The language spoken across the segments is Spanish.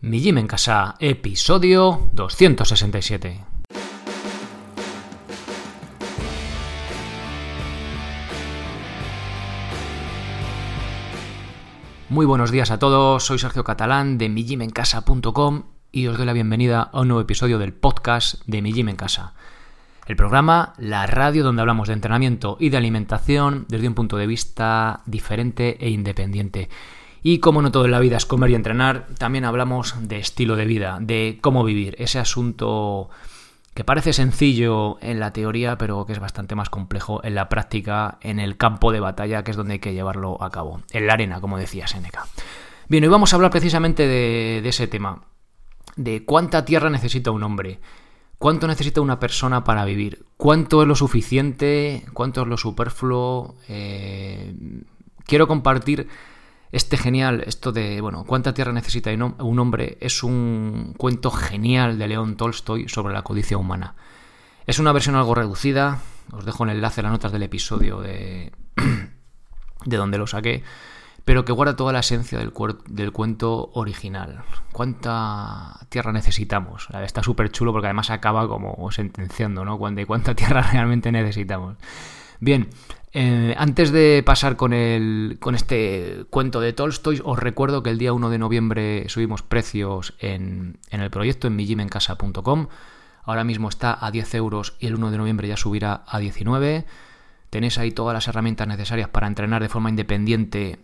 Mi Gym en Casa, episodio 267. Muy buenos días a todos, soy Sergio Catalán de mijimencasa.com y os doy la bienvenida a un nuevo episodio del podcast de Mi Gym en Casa. El programa, la radio donde hablamos de entrenamiento y de alimentación desde un punto de vista diferente e independiente. Y como no todo en la vida es comer y entrenar, también hablamos de estilo de vida, de cómo vivir, ese asunto que parece sencillo en la teoría, pero que es bastante más complejo en la práctica, en el campo de batalla, que es donde hay que llevarlo a cabo, en la arena, como decía Seneca. Bien, hoy vamos a hablar precisamente de, ese tema, de cuánta tierra necesita un hombre, cuánto necesita una persona para vivir, cuánto es lo suficiente, cuánto es lo superfluo. Eh, quiero compartir este genial, esto de, bueno, ¿cuánta tierra necesita un hombre? Es un cuento genial de León Tolstoy sobre la codicia humana. Es una versión algo reducida, os dejo el enlace en las notas del episodio de, de donde lo saqué, pero que guarda toda la esencia del, cuento original. ¿Cuánta tierra necesitamos? Está súper chulo porque además acaba como sentenciando, ¿no? ¿Cuánta tierra realmente necesitamos? Bien, eh, antes de pasar con, el, con este cuento de Tolstoy, os recuerdo que el día 1 de noviembre subimos precios en, en el proyecto en mijimencasa.com. Ahora mismo está a 10 euros y el 1 de noviembre ya subirá a 19. Tenéis ahí todas las herramientas necesarias para entrenar de forma independiente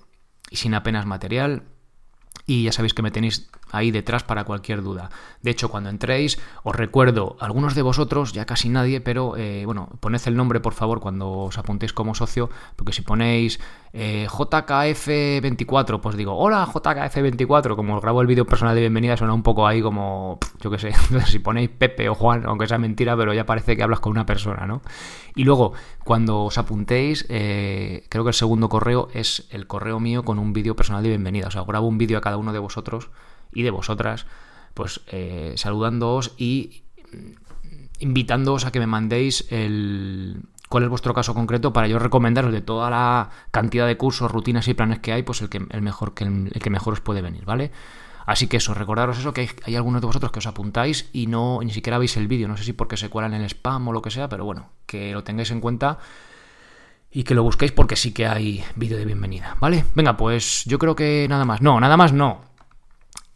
y sin apenas material. Y ya sabéis que me tenéis ahí detrás para cualquier duda. De hecho, cuando entréis, os recuerdo, algunos de vosotros, ya casi nadie, pero eh, bueno, poned el nombre por favor cuando os apuntéis como socio, porque si ponéis eh, JKF24, pues digo, hola JKF24, como grabo el vídeo personal de bienvenida, suena un poco ahí como, yo qué sé, si ponéis Pepe o Juan, aunque sea mentira, pero ya parece que hablas con una persona, ¿no? Y luego, cuando os apuntéis, eh, creo que el segundo correo es el correo mío con un vídeo personal de bienvenida, o sea, grabo un vídeo a cada uno de vosotros y de vosotras, pues eh, saludándoos y invitándoos a que me mandéis el cuál es vuestro caso concreto para yo recomendaros de toda la cantidad de cursos, rutinas y planes que hay, pues el que el mejor que el, que mejor os puede venir, ¿vale? Así que eso, recordaros eso, que hay, algunos de vosotros que os apuntáis y no ni siquiera veis el vídeo, no sé si porque se cuelan en el spam o lo que sea, pero bueno, que lo tengáis en cuenta y que lo busquéis porque sí que hay vídeo de bienvenida, ¿vale? Venga, pues yo creo que nada más. No, nada más no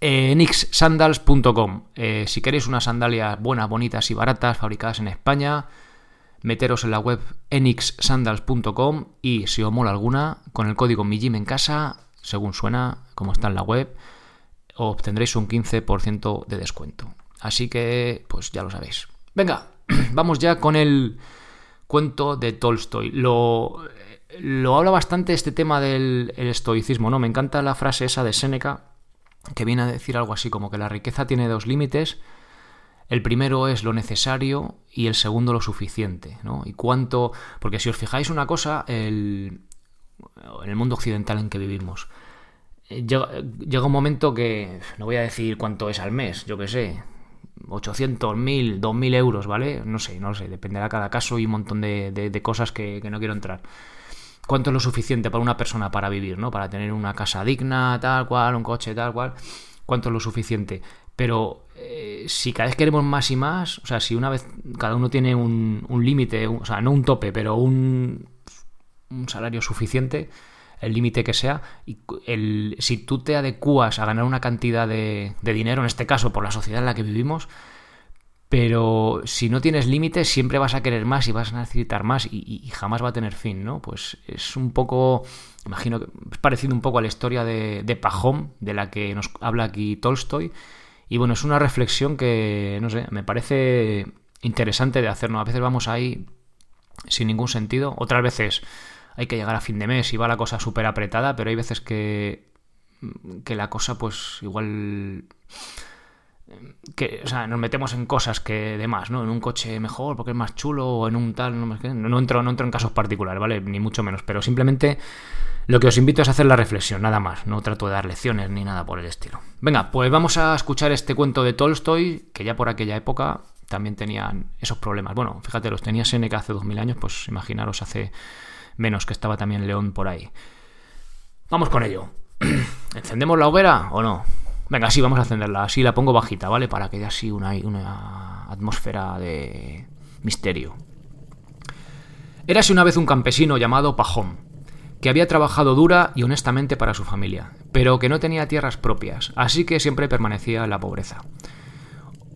enixsandals.com. Eh, si queréis unas sandalias buenas, bonitas y baratas, fabricadas en España, meteros en la web enixsandals.com y si os mola alguna, con el código MIGIM en casa, según suena, como está en la web, obtendréis un 15% de descuento. Así que, pues ya lo sabéis. Venga, vamos ya con el cuento de Tolstoy. Lo, lo habla bastante este tema del estoicismo, ¿no? Me encanta la frase esa de Séneca que viene a decir algo así como que la riqueza tiene dos límites. El primero es lo necesario y el segundo lo suficiente, ¿no? Y cuánto... Porque si os fijáis una cosa, el, en el mundo occidental en que vivimos, eh, llega, un momento que, no voy a decir cuánto es al mes, yo qué sé, 800, 1000, 2000 euros, ¿vale? No sé, no lo sé, dependerá cada caso y un montón de, cosas que, que no quiero entrar cuánto es lo suficiente para una persona para vivir, ¿no? Para tener una casa digna, tal cual, un coche, tal cual, cuánto es lo suficiente. Pero eh, si cada vez queremos más y más, o sea, si una vez cada uno tiene un, límite, o sea, no un tope, pero un, un salario suficiente, el límite que sea, y el, si tú te adecuas a ganar una cantidad de, de dinero, en este caso por la sociedad en la que vivimos, pero si no tienes límites siempre vas a querer más y vas a necesitar más y, jamás va a tener fin, ¿no? Pues es un poco, imagino que es parecido un poco a la historia de, Pajón, de la que nos habla aquí Tolstoy, y bueno, es una reflexión que, no sé, me parece interesante de hacernos. A veces vamos ahí sin ningún sentido, otras veces hay que llegar a fin de mes y va la cosa súper apretada, pero hay veces que, que la cosa pues igual que, o sea, nos metemos en cosas que demás, ¿no? En un coche mejor porque es más chulo o en un tal, no, no, entro, no entro en casos particulares, ¿vale? Ni mucho menos, pero simplemente lo que os invito es hacer la reflexión, nada más, no trato de dar lecciones ni nada por el estilo. Venga, pues vamos a escuchar este cuento de Tolstoy, que ya por aquella época también tenían esos problemas. Bueno, fíjate, los tenía Seneca hace 2000 años, pues imaginaros hace menos que estaba también León por ahí. Vamos con ello. ¿Encendemos la hoguera o no? Venga, sí, vamos a encenderla. Así la pongo bajita, ¿vale? Para que haya así una, atmósfera de misterio. Érase una vez un campesino llamado Pajón, que había trabajado dura y honestamente para su familia, pero que no tenía tierras propias, así que siempre permanecía en la pobreza.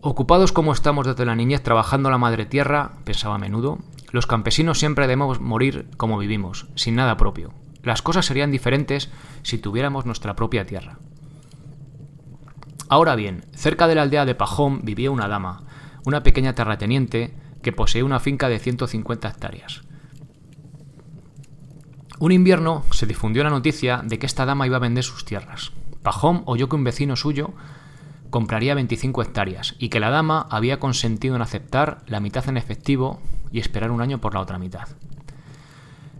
Ocupados como estamos desde la niñez trabajando la madre tierra, pensaba a menudo, los campesinos siempre debemos morir como vivimos, sin nada propio. Las cosas serían diferentes si tuviéramos nuestra propia tierra. Ahora bien, cerca de la aldea de Pajón vivía una dama, una pequeña terrateniente que poseía una finca de 150 hectáreas. Un invierno se difundió la noticia de que esta dama iba a vender sus tierras. Pajón oyó que un vecino suyo compraría 25 hectáreas y que la dama había consentido en aceptar la mitad en efectivo y esperar un año por la otra mitad.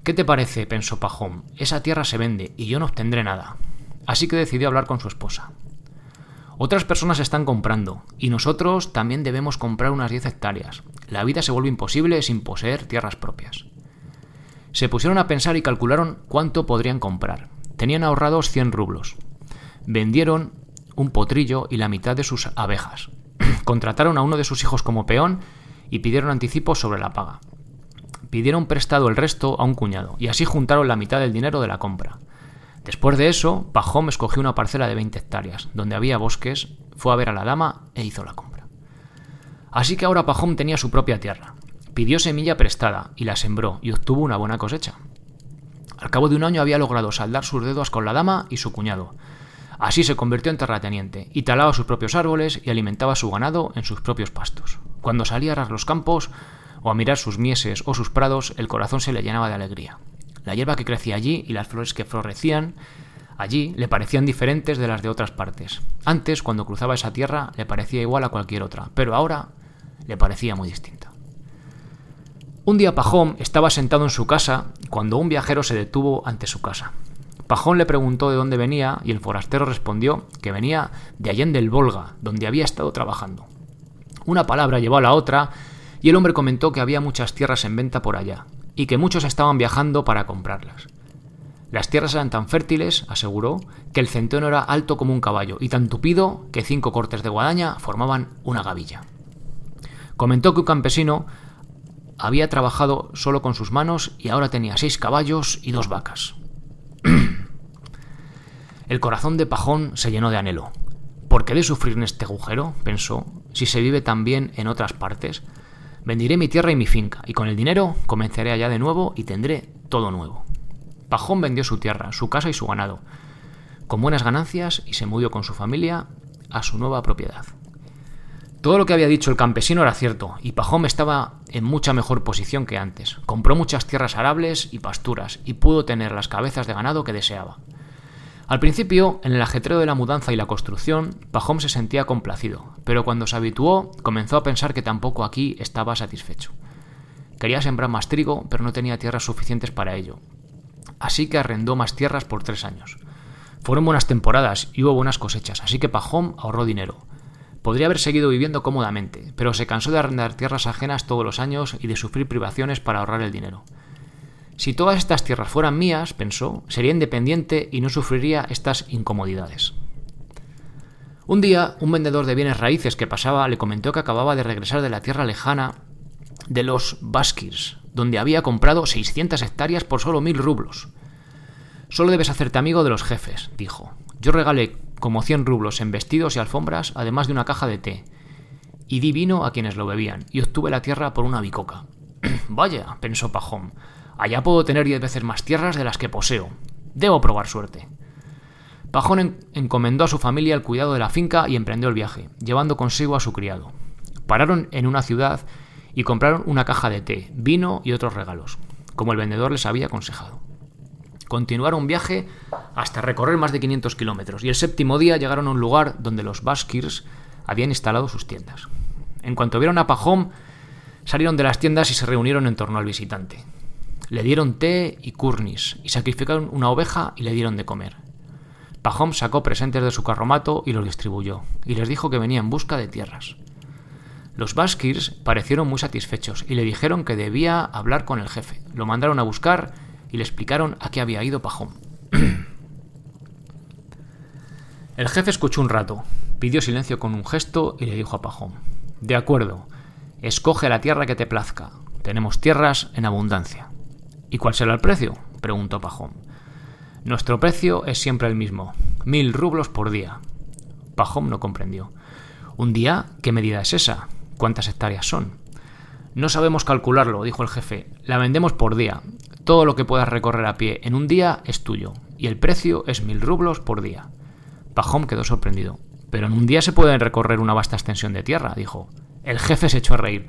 ¿Qué te parece? pensó Pajón. Esa tierra se vende y yo no obtendré nada. Así que decidió hablar con su esposa. Otras personas están comprando y nosotros también debemos comprar unas 10 hectáreas. La vida se vuelve imposible sin poseer tierras propias. Se pusieron a pensar y calcularon cuánto podrían comprar. Tenían ahorrados 100 rublos. Vendieron un potrillo y la mitad de sus abejas. Contrataron a uno de sus hijos como peón y pidieron anticipo sobre la paga. Pidieron prestado el resto a un cuñado y así juntaron la mitad del dinero de la compra. Después de eso, Pajón escogió una parcela de 20 hectáreas, donde había bosques, fue a ver a la dama e hizo la compra. Así que ahora Pajón tenía su propia tierra. Pidió semilla prestada y la sembró y obtuvo una buena cosecha. Al cabo de un año había logrado saldar sus dedos con la dama y su cuñado, Así se convirtió en terrateniente y talaba sus propios árboles y alimentaba su ganado en sus propios pastos. Cuando salía a ras los campos o a mirar sus mieses o sus prados, el corazón se le llenaba de alegría. La hierba que crecía allí y las flores que florecían allí le parecían diferentes de las de otras partes. Antes, cuando cruzaba esa tierra, le parecía igual a cualquier otra, pero ahora le parecía muy distinta. Un día Pajón estaba sentado en su casa cuando un viajero se detuvo ante su casa. Pajón le preguntó de dónde venía y el forastero respondió que venía de Allende del Volga, donde había estado trabajando. Una palabra llevó a la otra y el hombre comentó que había muchas tierras en venta por allá y que muchos estaban viajando para comprarlas. Las tierras eran tan fértiles, aseguró, que el centeno era alto como un caballo y tan tupido que cinco cortes de guadaña formaban una gavilla. Comentó que un campesino había trabajado solo con sus manos y ahora tenía seis caballos y dos vacas. El corazón de Pajón se llenó de anhelo. ¿Por qué de sufrir en este agujero? pensó, si se vive tan bien en otras partes. Vendiré mi tierra y mi finca, y con el dinero comenzaré allá de nuevo y tendré todo nuevo. Pajón vendió su tierra, su casa y su ganado, con buenas ganancias, y se mudó con su familia a su nueva propiedad. Todo lo que había dicho el campesino era cierto, y Pajón estaba en mucha mejor posición que antes. Compró muchas tierras arables y pasturas, y pudo tener las cabezas de ganado que deseaba. Al principio, en el ajetreo de la mudanza y la construcción, Pajón se sentía complacido, pero cuando se habituó, comenzó a pensar que tampoco aquí estaba satisfecho. Quería sembrar más trigo, pero no tenía tierras suficientes para ello. Así que arrendó más tierras por tres años. Fueron buenas temporadas y hubo buenas cosechas, así que Pajón ahorró dinero. Podría haber seguido viviendo cómodamente, pero se cansó de arrendar tierras ajenas todos los años y de sufrir privaciones para ahorrar el dinero. Si todas estas tierras fueran mías, pensó, sería independiente y no sufriría estas incomodidades. Un día, un vendedor de bienes raíces que pasaba le comentó que acababa de regresar de la tierra lejana de los Baskirs, donde había comprado 600 hectáreas por solo mil rublos. Solo debes hacerte amigo de los jefes, dijo. Yo regalé como 100 rublos en vestidos y alfombras, además de una caja de té, y di vino a quienes lo bebían, y obtuve la tierra por una bicoca. Vaya, pensó Pajón, Allá puedo tener diez veces más tierras de las que poseo. Debo probar suerte. Pajón encomendó a su familia el cuidado de la finca y emprendió el viaje, llevando consigo a su criado. Pararon en una ciudad y compraron una caja de té, vino y otros regalos, como el vendedor les había aconsejado. Continuaron un viaje hasta recorrer más de 500 kilómetros y el séptimo día llegaron a un lugar donde los Baskirs habían instalado sus tiendas. En cuanto vieron a Pajón, salieron de las tiendas y se reunieron en torno al visitante. Le dieron té y curnis, y sacrificaron una oveja y le dieron de comer. Pajón sacó presentes de su carromato y los distribuyó, y les dijo que venía en busca de tierras. Los Baskirs parecieron muy satisfechos y le dijeron que debía hablar con el jefe. Lo mandaron a buscar y le explicaron a qué había ido Pajón. El jefe escuchó un rato, pidió silencio con un gesto y le dijo a Pajón, De acuerdo, escoge la tierra que te plazca. Tenemos tierras en abundancia. ¿Y cuál será el precio? preguntó Pajón. Nuestro precio es siempre el mismo, mil rublos por día. Pajón no comprendió. ¿Un día? ¿Qué medida es esa? ¿Cuántas hectáreas son? No sabemos calcularlo, dijo el jefe. La vendemos por día. Todo lo que puedas recorrer a pie en un día es tuyo, y el precio es mil rublos por día. Pajón quedó sorprendido. Pero en un día se puede recorrer una vasta extensión de tierra, dijo. El jefe se echó a reír.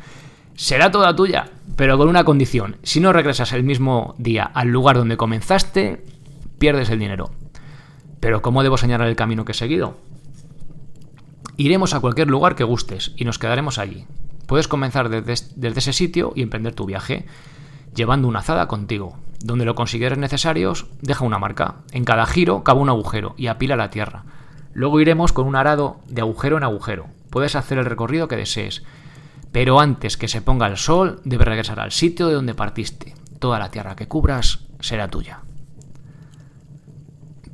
Será toda tuya, pero con una condición. Si no regresas el mismo día al lugar donde comenzaste, pierdes el dinero. Pero ¿cómo debo señalar el camino que he seguido? Iremos a cualquier lugar que gustes y nos quedaremos allí. Puedes comenzar desde, ese sitio y emprender tu viaje, llevando una azada contigo. Donde lo consideres necesarios, deja una marca. En cada giro cava un agujero y apila la tierra. Luego iremos con un arado de agujero en agujero. Puedes hacer el recorrido que desees. Pero antes que se ponga el sol, debes regresar al sitio de donde partiste. Toda la tierra que cubras será tuya.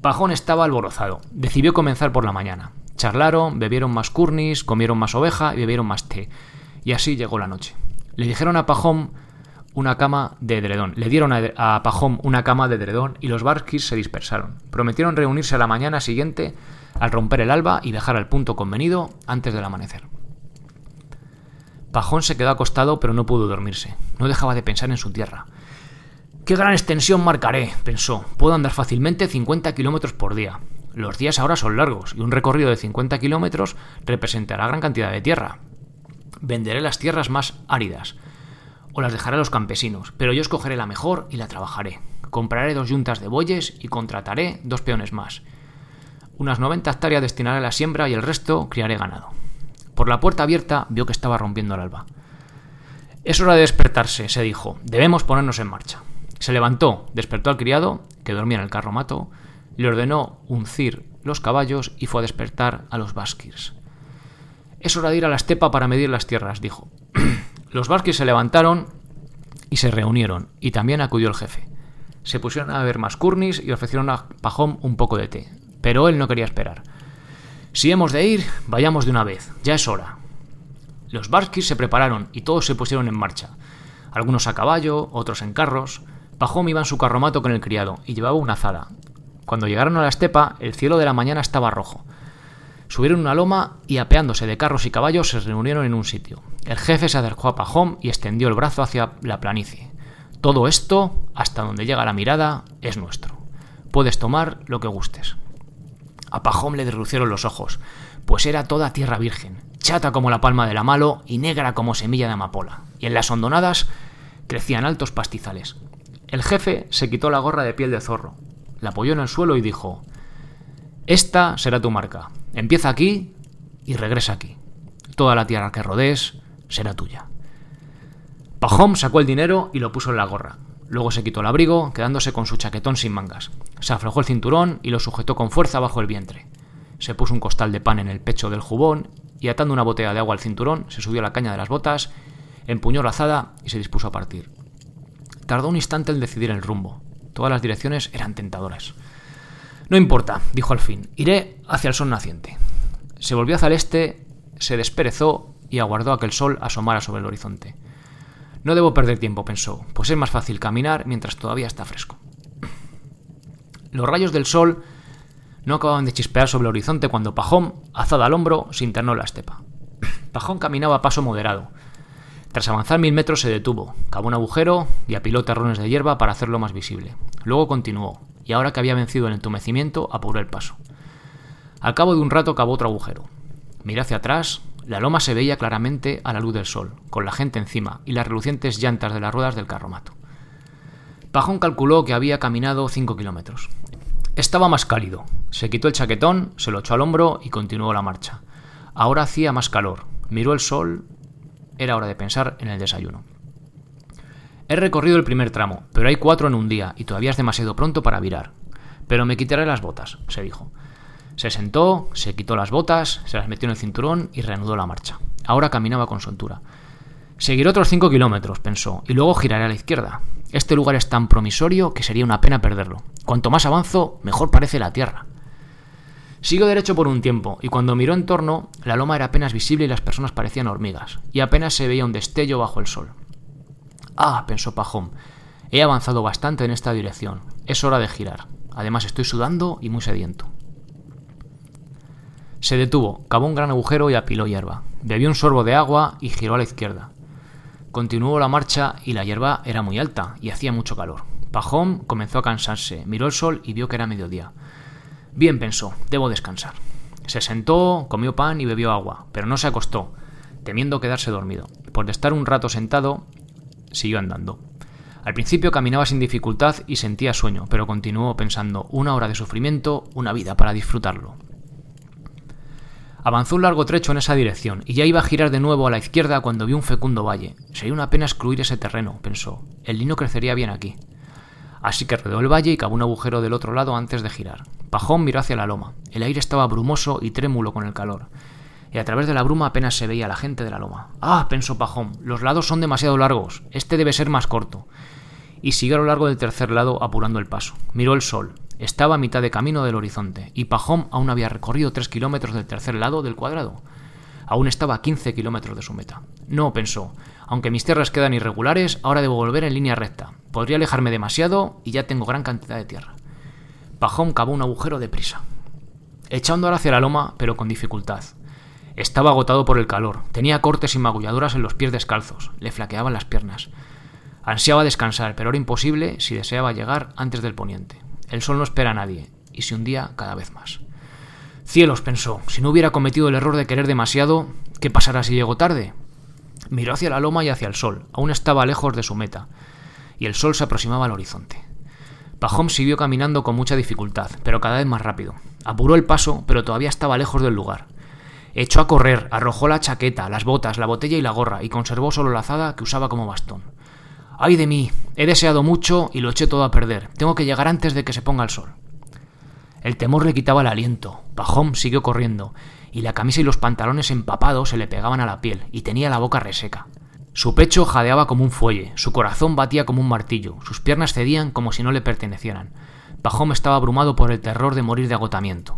Pajón estaba alborozado. Decidió comenzar por la mañana. Charlaron, bebieron más curnis, comieron más oveja y bebieron más té. Y así llegó la noche. Le dijeron a Pajón una cama de edredón. Le dieron a, Pajón una cama de edredón y los barquis se dispersaron. Prometieron reunirse a la mañana siguiente al romper el alba y dejar al punto convenido antes del amanecer. Pajón se quedó acostado pero no pudo dormirse. No dejaba de pensar en su tierra. ¡Qué gran extensión marcaré! pensó. Puedo andar fácilmente 50 kilómetros por día. Los días ahora son largos y un recorrido de 50 kilómetros representará gran cantidad de tierra. Venderé las tierras más áridas o las dejaré a los campesinos, pero yo escogeré la mejor y la trabajaré. Compraré dos yuntas de bueyes y contrataré dos peones más. Unas 90 hectáreas destinaré a la siembra y el resto criaré ganado. Por la puerta abierta vio que estaba rompiendo el alba. Es hora de despertarse, se dijo. Debemos ponernos en marcha. Se levantó, despertó al criado, que dormía en el carromato, le ordenó uncir los caballos y fue a despertar a los basquirs. Es hora de ir a la estepa para medir las tierras, dijo. los basquirs se levantaron y se reunieron, y también acudió el jefe. Se pusieron a beber más curnis y ofrecieron a Pajón un poco de té, pero él no quería esperar. Si hemos de ir, vayamos de una vez, ya es hora. Los basquirs se prepararon y todos se pusieron en marcha, algunos a caballo, otros en carros. Pajón iba en su carromato con el criado y llevaba una azada, cuando llegaron a la estepa, el cielo de la mañana estaba rojo. Subieron una loma y, apeándose de carros y caballos, se reunieron en un sitio. El jefe se acercó a Pajón y extendió el brazo hacia la planicie. Todo esto, hasta donde llega la mirada, es nuestro. Puedes tomar lo que gustes. A Pajón le derrucieron los ojos, pues era toda tierra virgen, chata como la palma de la malo y negra como semilla de amapola. Y en las hondonadas crecían altos pastizales. El jefe se quitó la gorra de piel de zorro, la apoyó en el suelo y dijo, Esta será tu marca. Empieza aquí y regresa aquí. Toda la tierra que rodees será tuya. Pajón sacó el dinero y lo puso en la gorra. Luego se quitó el abrigo, quedándose con su chaquetón sin mangas. Se aflojó el cinturón y lo sujetó con fuerza bajo el vientre. Se puso un costal de pan en el pecho del jubón y atando una botella de agua al cinturón, se subió a la caña de las botas, empuñó la azada y se dispuso a partir. Tardó un instante en decidir el rumbo. Todas las direcciones eran tentadoras. No importa, dijo al fin, iré hacia el sol naciente. Se volvió hacia el este, se desperezó y aguardó a que el sol asomara sobre el horizonte. No debo perder tiempo, pensó, pues es más fácil caminar mientras todavía está fresco. Los rayos del sol no acababan de chispear sobre el horizonte cuando Pajón, azada al hombro, se internó en la estepa. Pajón caminaba a paso moderado, tras avanzar mil metros se detuvo, cavó un agujero y apiló terrones de hierba para hacerlo más visible. Luego continuó, y ahora que había vencido el entumecimiento, apuró el paso. Al cabo de un rato cavó otro agujero. Miró hacia atrás, la loma se veía claramente a la luz del sol, con la gente encima y las relucientes llantas de las ruedas del carromato. Pajón calculó que había caminado cinco kilómetros. Estaba más cálido. Se quitó el chaquetón, se lo echó al hombro y continuó la marcha. Ahora hacía más calor. Miró el sol era hora de pensar en el desayuno. He recorrido el primer tramo, pero hay cuatro en un día y todavía es demasiado pronto para virar. Pero me quitaré las botas, se dijo. Se sentó, se quitó las botas, se las metió en el cinturón y reanudó la marcha. Ahora caminaba con soltura. Seguiré otros cinco kilómetros, pensó, y luego giraré a la izquierda. Este lugar es tan promisorio que sería una pena perderlo. Cuanto más avanzo, mejor parece la tierra. Siguió derecho por un tiempo, y cuando miró en torno, la loma era apenas visible y las personas parecían hormigas, y apenas se veía un destello bajo el sol. Ah, pensó Pajón, he avanzado bastante en esta dirección, es hora de girar. Además estoy sudando y muy sediento. Se detuvo, cavó un gran agujero y apiló hierba. Bebió un sorbo de agua y giró a la izquierda. Continuó la marcha y la hierba era muy alta y hacía mucho calor. Pajón comenzó a cansarse, miró el sol y vio que era mediodía. Bien, pensó, debo descansar. Se sentó, comió pan y bebió agua, pero no se acostó, temiendo quedarse dormido. Por estar un rato sentado, siguió andando. Al principio caminaba sin dificultad y sentía sueño, pero continuó pensando una hora de sufrimiento, una vida para disfrutarlo. Avanzó un largo trecho en esa dirección y ya iba a girar de nuevo a la izquierda cuando vio un fecundo valle. Sería una pena excluir ese terreno, pensó. El lino crecería bien aquí. Así que rodeó el valle y cavó un agujero del otro lado antes de girar. Pajón miró hacia la loma. El aire estaba brumoso y trémulo con el calor. Y a través de la bruma apenas se veía la gente de la loma. Ah, pensó Pajón, los lados son demasiado largos. Este debe ser más corto. Y siguió a lo largo del tercer lado apurando el paso. Miró el sol. Estaba a mitad de camino del horizonte, y Pajón aún había recorrido tres kilómetros del tercer lado del cuadrado. Aún estaba a 15 kilómetros de su meta. No, pensó, aunque mis tierras quedan irregulares, ahora debo volver en línea recta. Podría alejarme demasiado y ya tengo gran cantidad de tierra. Pajón cavó un agujero deprisa, echando hacia la loma, pero con dificultad. Estaba agotado por el calor, tenía cortes y magulladuras en los pies descalzos, le flaqueaban las piernas. Ansiaba descansar, pero era imposible si deseaba llegar antes del poniente. El sol no espera a nadie, y se hundía cada vez más. Cielos, pensó, si no hubiera cometido el error de querer demasiado, ¿qué pasará si llego tarde? Miró hacia la loma y hacia el sol, aún estaba lejos de su meta, y el sol se aproximaba al horizonte. Pajón siguió caminando con mucha dificultad, pero cada vez más rápido. Apuró el paso, pero todavía estaba lejos del lugar. Echó a correr, arrojó la chaqueta, las botas, la botella y la gorra, y conservó solo la azada que usaba como bastón. ¡Ay de mí! He deseado mucho y lo eché todo a perder. Tengo que llegar antes de que se ponga el sol. El temor le quitaba el aliento. Pajón siguió corriendo, y la camisa y los pantalones empapados se le pegaban a la piel, y tenía la boca reseca. Su pecho jadeaba como un fuelle, su corazón batía como un martillo, sus piernas cedían como si no le pertenecieran. Pajón estaba abrumado por el terror de morir de agotamiento.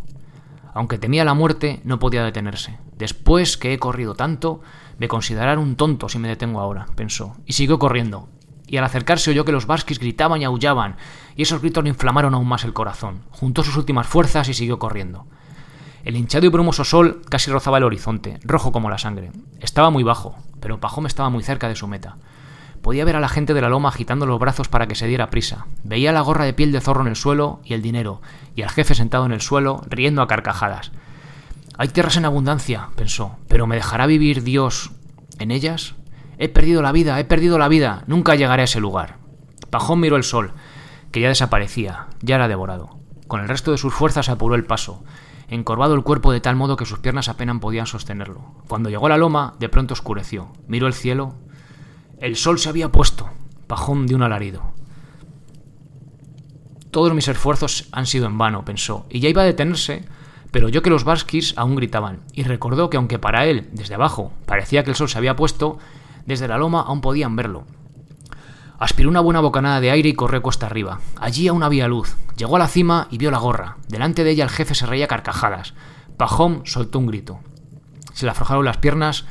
Aunque temía la muerte, no podía detenerse. Después que he corrido tanto, me considerarán un tonto si me detengo ahora, pensó, y siguió corriendo, y al acercarse oyó que los basquis gritaban y aullaban, y esos gritos le inflamaron aún más el corazón. Juntó sus últimas fuerzas y siguió corriendo. El hinchado y brumoso sol casi rozaba el horizonte, rojo como la sangre. Estaba muy bajo, pero Pajón estaba muy cerca de su meta. Podía ver a la gente de la loma agitando los brazos para que se diera prisa. Veía la gorra de piel de zorro en el suelo y el dinero, y al jefe sentado en el suelo, riendo a carcajadas. Hay tierras en abundancia, pensó, pero ¿me dejará vivir Dios en ellas? He perdido la vida, he perdido la vida, nunca llegaré a ese lugar. Pajón miró el sol, que ya desaparecía, ya era devorado. Con el resto de sus fuerzas apuró el paso, encorvado el cuerpo de tal modo que sus piernas apenas podían sostenerlo. Cuando llegó a la loma, de pronto oscureció. Miró el cielo. El sol se había puesto. Pajón de un alarido. Todos mis esfuerzos han sido en vano, pensó, y ya iba a detenerse, pero oyó que los baskis aún gritaban, y recordó que aunque para él, desde abajo, parecía que el sol se había puesto, desde la loma aún podían verlo. Aspiró una buena bocanada de aire y corrió cuesta arriba. Allí aún había luz. Llegó a la cima y vio la gorra. Delante de ella el jefe se reía carcajadas. Pajón soltó un grito. Se le aflojaron las piernas,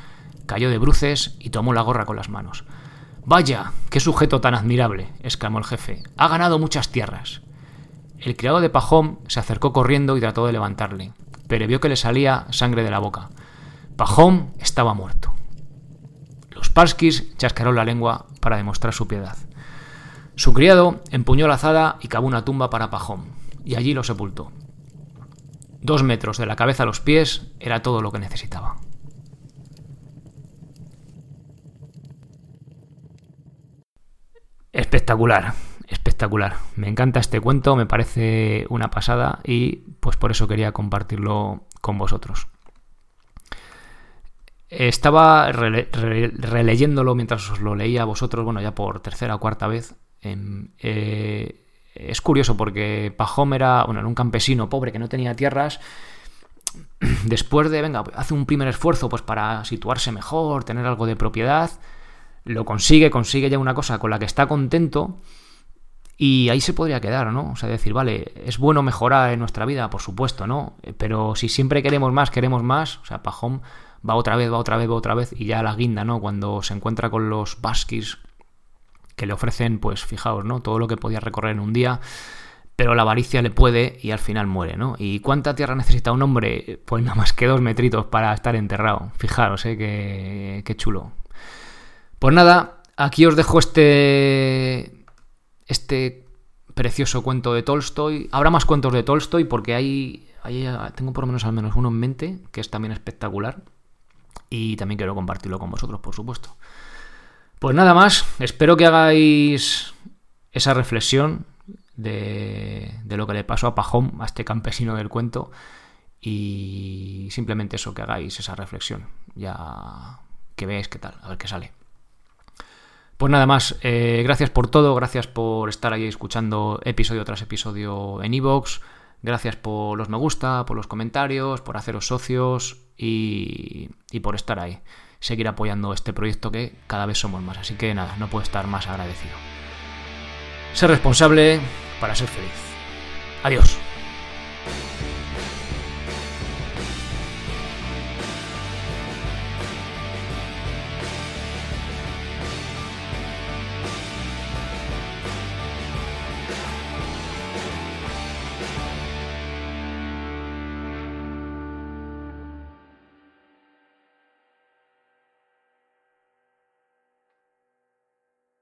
cayó de bruces y tomó la gorra con las manos. Vaya, qué sujeto tan admirable, exclamó el jefe. Ha ganado muchas tierras. El criado de Pajón se acercó corriendo y trató de levantarle, pero vio que le salía sangre de la boca. Pajón estaba muerto. Parskis chascaron la lengua para demostrar su piedad. Su criado empuñó la azada y cavó una tumba para Pajón, y allí lo sepultó. Dos metros de la cabeza a los pies era todo lo que necesitaba. Espectacular, espectacular. Me encanta este cuento, me parece una pasada y pues por eso quería compartirlo con vosotros. Estaba releyéndolo mientras os lo leía a vosotros, bueno, ya por tercera o cuarta vez. Eh, es curioso porque Pajón era, bueno, un campesino pobre que no tenía tierras. Después de, venga, hace un primer esfuerzo pues para situarse mejor, tener algo de propiedad, lo consigue, consigue ya una cosa con la que está contento Y ahí se podría quedar, ¿no? O sea, decir, vale, es bueno mejorar en nuestra vida, por supuesto, ¿no? Pero si siempre queremos más, queremos más, o sea, Pajón va otra vez, va otra vez, va otra vez, y ya la guinda, ¿no? Cuando se encuentra con los baskis que le ofrecen, pues fijaos, ¿no? Todo lo que podía recorrer en un día, pero la avaricia le puede y al final muere, ¿no? ¿Y cuánta tierra necesita un hombre? Pues nada más que dos metritos para estar enterrado. Fijaros, ¿eh? Qué, qué chulo. Pues nada, aquí os dejo este. Este precioso cuento de Tolstoy. Habrá más cuentos de Tolstoy porque hay, hay, tengo por lo menos al menos uno en mente que es también espectacular y también quiero compartirlo con vosotros, por supuesto. Pues nada más, espero que hagáis esa reflexión de, lo que le pasó a Pajón, a este campesino del cuento, y simplemente eso, que hagáis esa reflexión, ya que veáis qué tal, a ver qué sale. Pues nada más, eh, gracias por todo, gracias por estar ahí escuchando episodio tras episodio en iVoox, gracias por los me gusta, por los comentarios, por haceros socios y, y por estar ahí, seguir apoyando este proyecto que cada vez somos más, así que nada, no puedo estar más agradecido. Ser responsable para ser feliz. Adiós.